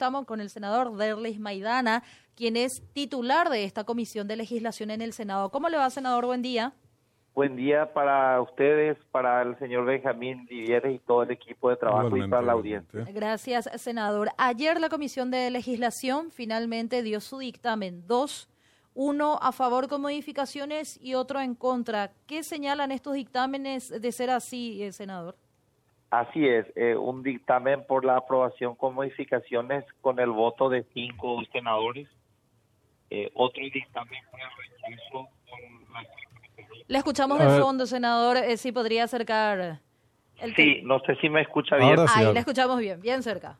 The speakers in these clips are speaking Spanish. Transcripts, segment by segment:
estamos con el senador Derlis Maidana, quien es titular de esta comisión de legislación en el Senado. ¿Cómo le va, senador? Buen día. Buen día para ustedes, para el señor Benjamín Vivieres y todo el equipo de trabajo y para la audiencia. Gracias, senador. Ayer la Comisión de Legislación finalmente dio su dictamen. Dos, uno a favor con modificaciones y otro en contra. ¿Qué señalan estos dictámenes de ser así, eh, senador? Así es, eh, un dictamen por la aprobación con modificaciones con el voto de cinco senadores. Eh, otro dictamen por el rechazo con la le escuchamos de fondo, senador. Eh, si podría acercar. El sí, no sé si me escucha bien. Ahí le escuchamos bien, bien cerca.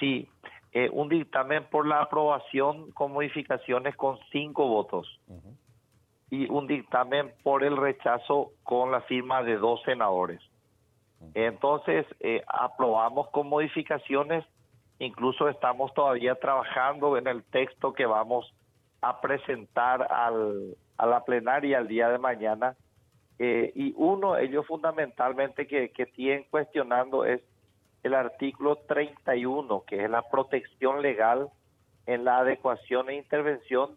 Sí, eh, un dictamen por la aprobación con modificaciones con cinco votos. Y un dictamen por el rechazo con la firma de dos senadores. Entonces, eh, aprobamos con modificaciones. Incluso estamos todavía trabajando en el texto que vamos a presentar al, a la plenaria el día de mañana. Eh, y uno, ellos fundamentalmente que, que tienen cuestionando es el artículo 31, que es la protección legal en la adecuación e intervención,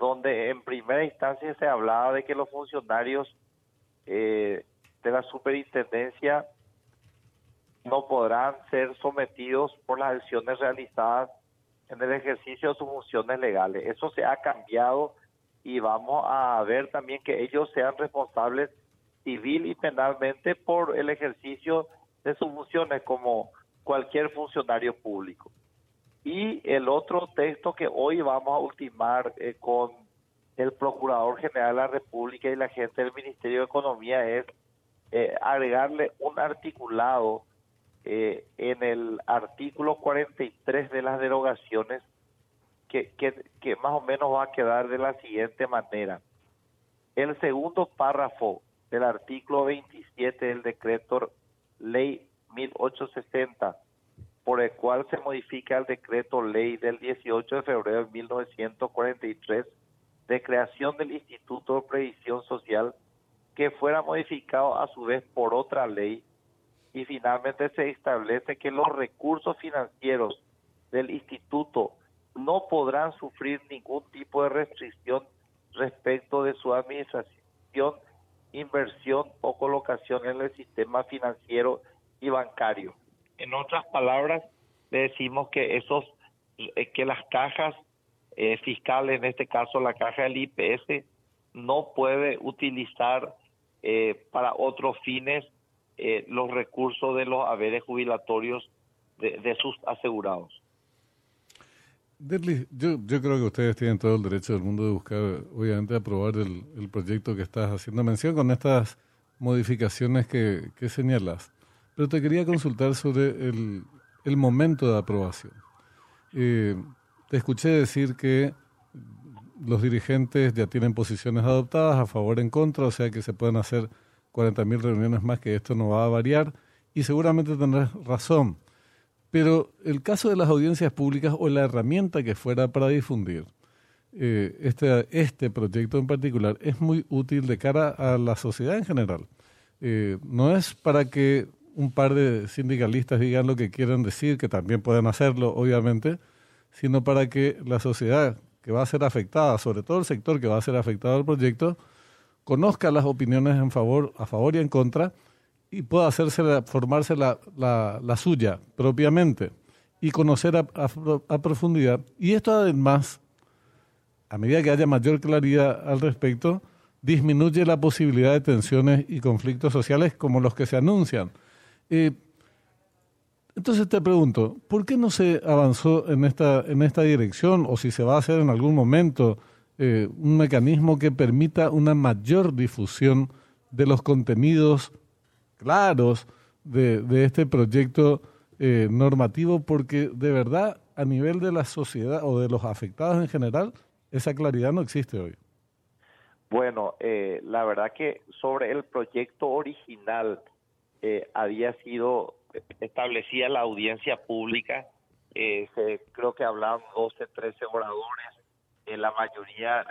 donde en primera instancia se hablaba de que los funcionarios eh, de la superintendencia no podrán ser sometidos por las acciones realizadas en el ejercicio de sus funciones legales. Eso se ha cambiado y vamos a ver también que ellos sean responsables civil y penalmente por el ejercicio de sus funciones como cualquier funcionario público. Y el otro texto que hoy vamos a ultimar eh, con el Procurador General de la República y la gente del Ministerio de Economía es eh, agregarle un articulado eh, en el artículo 43 de las derogaciones que, más o menos va a quedar de la siguiente manera. El segundo párrafo del artículo 27 del decreto ley 1860, por el cual se modifica el decreto ley del 18 de febrero de 1943 de creación del Instituto de Previsión Social, que fuera modificado a su vez por otra ley y finalmente se establece que los recursos financieros del instituto no podrán sufrir ningún tipo de restricción respecto de su administración, inversión o colocación en el sistema financiero y bancario. En otras palabras, le decimos que esos eh, que las cajas eh, fiscales, en este caso la caja del IPS, no puede utilizar eh, para otros fines los recursos de los haberes jubilatorios de sus asegurados. Derly, yo, yo creo que ustedes tienen todo el derecho del mundo de buscar, obviamente, aprobar el, el proyecto que estás haciendo mención con estas modificaciones que, que señalas. Pero te quería consultar sobre el, el momento de aprobación. Eh, te escuché decir que los dirigentes ya tienen posiciones adoptadas a favor en contra, o sea que se pueden hacer 40.000 reuniones más, que esto no va a variar, y seguramente tendrás razón. Pero el caso de las audiencias públicas o la herramienta que fuera para difundir este, este proyecto en particular es muy útil de cara a la sociedad en general. Eh, no es para que un par de sindicalistas digan lo que quieran decir, que también pueden hacerlo, obviamente, sino para que la sociedad que va a ser afectada, sobre todo el sector que va a ser afectado al proyecto, conozca las opiniones en favor, a favor y en contra y pueda hacerse formarse la, la, suya propiamente y conocer a, a, profundidad. Y esto además, a medida que haya mayor claridad al respecto, disminuye la posibilidad de tensiones y conflictos sociales como los que se anuncian. Eh, entonces te pregunto, ¿por qué no se avanzó en esta, en esta dirección o si se va a hacer en algún momento eh, un mecanismo que permita una mayor difusión de los contenidos claros de, este proyecto eh, normativo porque de verdad a nivel de la sociedad o de los afectados en general, esa claridad no existe hoy. Bueno, eh, la verdad que sobre el proyecto original eh, había sido establecida la audiencia pública, se, creo que hablaban 12, 13 oradores, la mayoría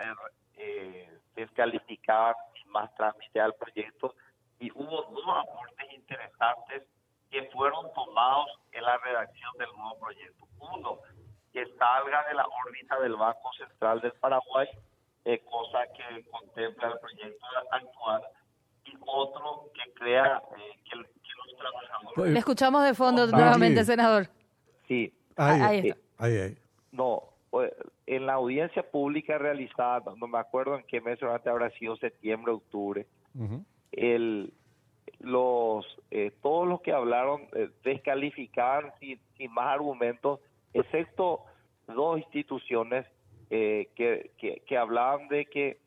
descalificaban más trámite al proyecto y hubo dos aportes interesantes que fueron tomados en la redacción del nuevo proyecto. Uno, salga de la órbita del Banco Central del Paraguay, eh, cosa que contempla el proyecto actual, y otro que crea eh, que, los trabajadores... Le escuchamos de fondo nuevamente, senador. Sí. Ahí, ahí, ahí. No, en la audiencia pública realizada, no me acuerdo en qué mes habrá sido septiembre, octubre, el, los eh, todos los que hablaron eh, descalificaban sin, más argumentos, excepto dos instituciones eh, que, que, hablaban de que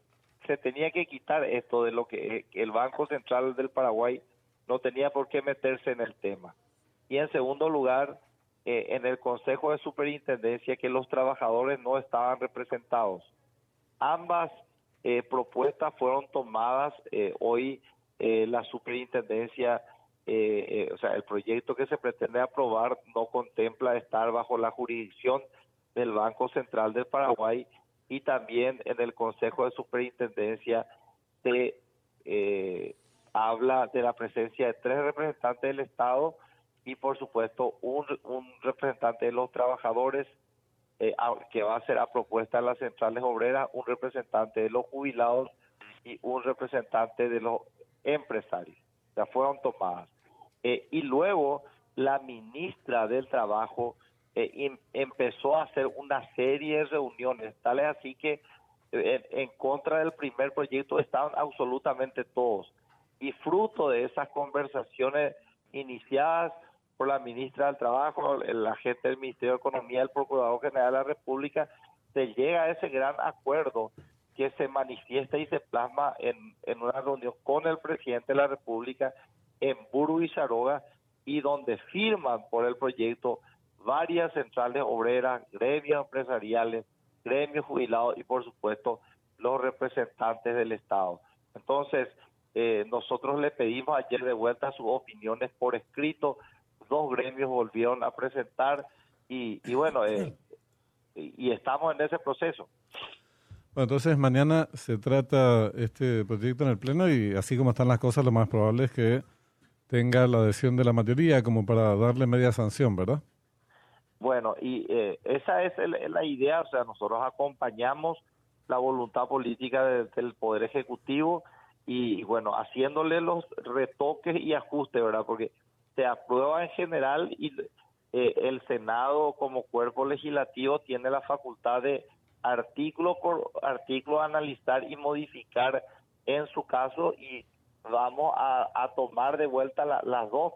se tenía que quitar esto de lo que, el Banco Central del Paraguay no tenía por qué meterse en el tema. Y en segundo lugar, en el Consejo de Superintendencia que los trabajadores no estaban representados. Ambas propuestas fueron tomadas hoy eh, la superintendencia, eh, eh, o sea, el proyecto que se pretende aprobar no contempla estar bajo la jurisdicción del Banco Central del Paraguay y también en el Consejo de Superintendencia se habla de la presencia de tres representantes del Estado y por supuesto un, un representante de los trabajadores que va a ser a propuesta de las centrales obreras, un representante de los jubilados y un representante de los empresarios. Ya fueron tomadas. Eh, y luego la ministra del Trabajo eh, em, empezó a hacer una serie de reuniones, tal es así que eh, en, contra del primer proyecto estaban absolutamente todos. Y fruto de esas conversaciones iniciadas por la ministra del Trabajo, el agente del Ministerio de Economía, el Procurador General de la República, se llega a ese gran acuerdo que se manifiesta y se plasma en, en una reunión con el presidente de la República en Buru y Charoga y donde firman por el proyecto varias centrales obreras, gremios empresariales, gremios jubilados y por supuesto los representantes del Estado. Entonces, eh, nosotros le pedimos ayer de vuelta sus opiniones por escrito, dos gremios volvieron a presentar y, y bueno, eh, y estamos en ese proceso. Bueno, entonces mañana se trata este proyecto en el Pleno y así como están las cosas, lo más probable es que tenga la adhesión de la mayoría como para darle media sanción, ¿verdad? Bueno, y eh, esa es la idea, o sea, nosotros acompañamos la voluntad política del Poder Ejecutivo y, bueno, haciéndole los retoques y ajustes, ¿verdad? Porque se aprueba en general y eh, el Senado como cuerpo legislativo tiene la facultad de artículo por artículo analizar y modificar en su caso y vamos a, tomar de vuelta las dos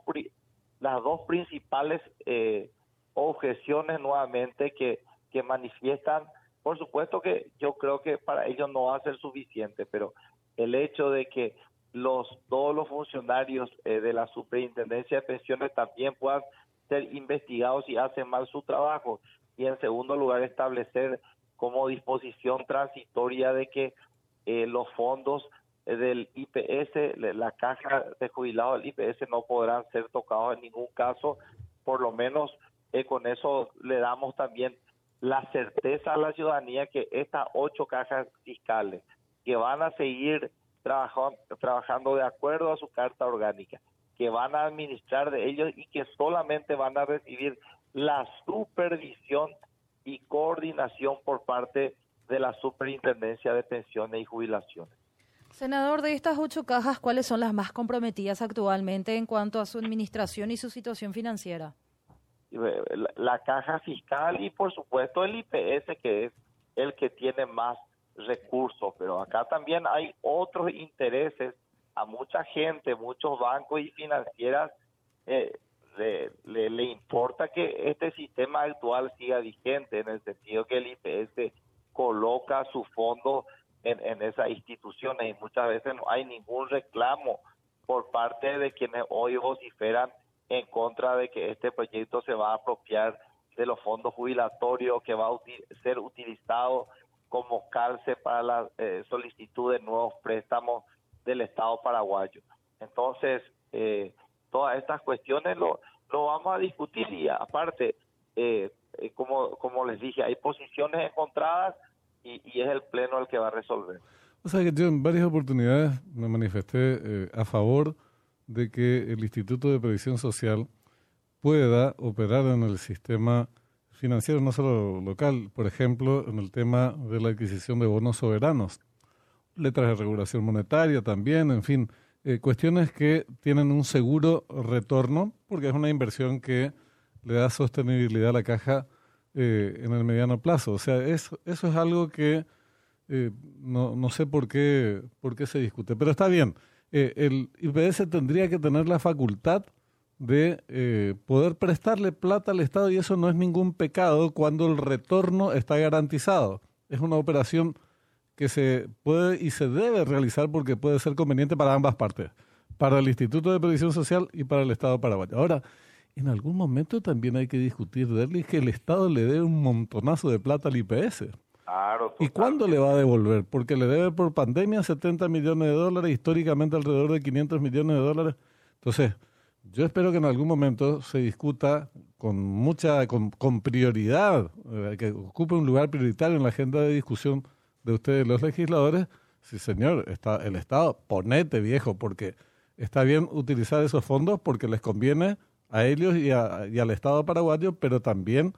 las dos principales eh, objeciones nuevamente que, que manifiestan. Por supuesto que yo creo que para ellos no va a ser suficiente pero el hecho de que los todos los funcionarios eh, de la superintendencia de pensiones también puedan ser investigados si hacen mal su trabajo. Y en segundo lugar establecer como disposición transitoria de que eh, los fondos del IPS, la caja de jubilados del IPS no podrán ser tocados en ningún caso, por lo menos eh, con eso le damos también la certeza a la ciudadanía que estas ocho cajas fiscales que van a seguir trabajando, trabajando de acuerdo a su carta orgánica, que van a administrar de ellos y que solamente van a recibir la supervisión y coordinación por parte de la Superintendencia de Pensiones y Jubilaciones. Senador, de estas ocho cajas, ¿cuáles son las más comprometidas actualmente en cuanto a su administración y su situación financiera? La, caja fiscal y por supuesto el IPS, que es el que tiene más recursos, pero acá también hay otros intereses a mucha gente, muchos bancos y financieras eh, le, le, importa que este sistema actual siga vigente en el sentido que el IPS coloca su fondo en, en esas instituciones y muchas veces no hay ningún reclamo por parte de quienes hoy vociferan en contra de que este proyecto se va a apropiar de los fondos jubilatorios que va a ser utilizado como calce para la eh, solicitud de nuevos préstamos del Estado paraguayo. Entonces, eh, todas estas cuestiones lo, lo vamos a discutir y aparte, eh, eh, como, como les dije, hay posiciones encontradas y, y, es el Pleno el que va a resolver. O sea que yo en varias oportunidades me manifesté eh, a favor de que el Instituto de Previsión Social pueda operar en el sistema financiero, no solo local, por ejemplo, en el tema de la adquisición de bonos soberanos, letras de regulación monetaria también, en fin, eh, cuestiones que tienen un seguro retorno, porque es una inversión que le da sostenibilidad a la caja eh, en el mediano plazo. O sea, eso eso es algo que eh, no, no sé por qué, por qué se discute, pero está bien. el IPS tendría que tener la facultad de poder prestarle plata al Estado y eso no es ningún pecado cuando el retorno está garantizado. Es una operación que se puede y se debe realizar porque puede ser conveniente para ambas partes, para el Instituto de Previsión Social y para el Estado paraguayo. Ahora, en algún momento también hay que discutir, darle que el Estado le dé un montonazo de plata al IPS. Claro, ¿Y cuándo le va a devolver? Porque le debe por pandemia 70 millones de dólares, históricamente alrededor de 500 millones de dólares. Entonces, yo espero que en algún momento se discuta con mucha, con, prioridad, eh, que ocupe un lugar prioritario en la agenda de discusión de ustedes los legisladores, sí señor, está el Estado, ponete viejo, porque está bien utilizar esos fondos porque les conviene a ellos y, al Estado paraguayo, pero también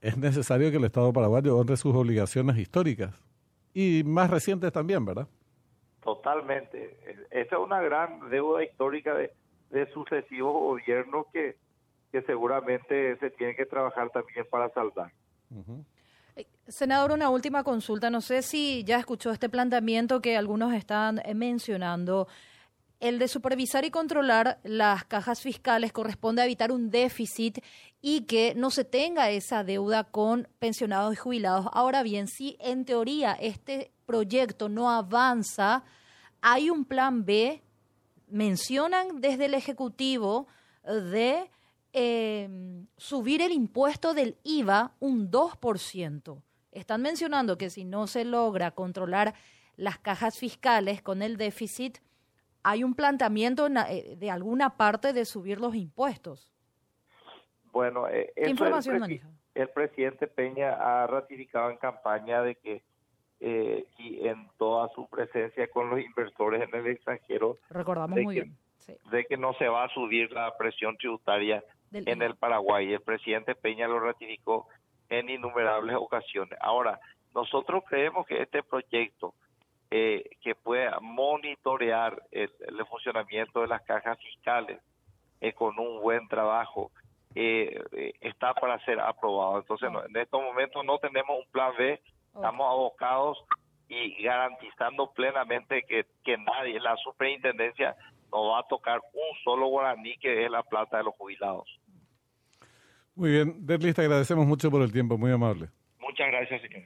es necesario que el Estado paraguayo honre sus obligaciones históricas y más recientes también, ¿verdad? Totalmente. Esa es una gran deuda histórica de, sucesivos gobiernos que, que seguramente se tiene que trabajar también para saldar. Senador, una última consulta. No sé si ya escuchó este planteamiento que algunos están eh, mencionando. El de supervisar y controlar las cajas fiscales corresponde a evitar un déficit y que no se tenga esa deuda con pensionados y jubilados. Ahora bien, si en teoría este proyecto no avanza, hay un plan B, mencionan desde el Ejecutivo de eh, subir el impuesto del IVA un 2% están mencionando que si no se logra controlar las cajas fiscales con el déficit, hay un planteamiento eh, de alguna parte de subir los impuestos. Bueno, eh, ¿Qué información el, el presidente Peña ha ratificado en campaña de que eh, y en toda su presencia con los inversores en el extranjero, recordamos muy bien, de que no se va a subir la presión tributaria en el Paraguay. El presidente Peña lo ratificó en innumerables ocasiones. Ahora, nosotros creemos que este proyecto eh, que pueda monitorear el, funcionamiento de las cajas fiscales eh, con un buen trabajo eh, está para ser aprobado. Entonces, en estos momentos no tenemos un plan B, estamos abocados y garantizando plenamente que, que nadie, la superintendencia, no va a tocar un solo guaraní que es la plata de los jubilados. Muy bien, Derlis, te agradecemos mucho por el tiempo, muy amable. Muchas gracias, señor.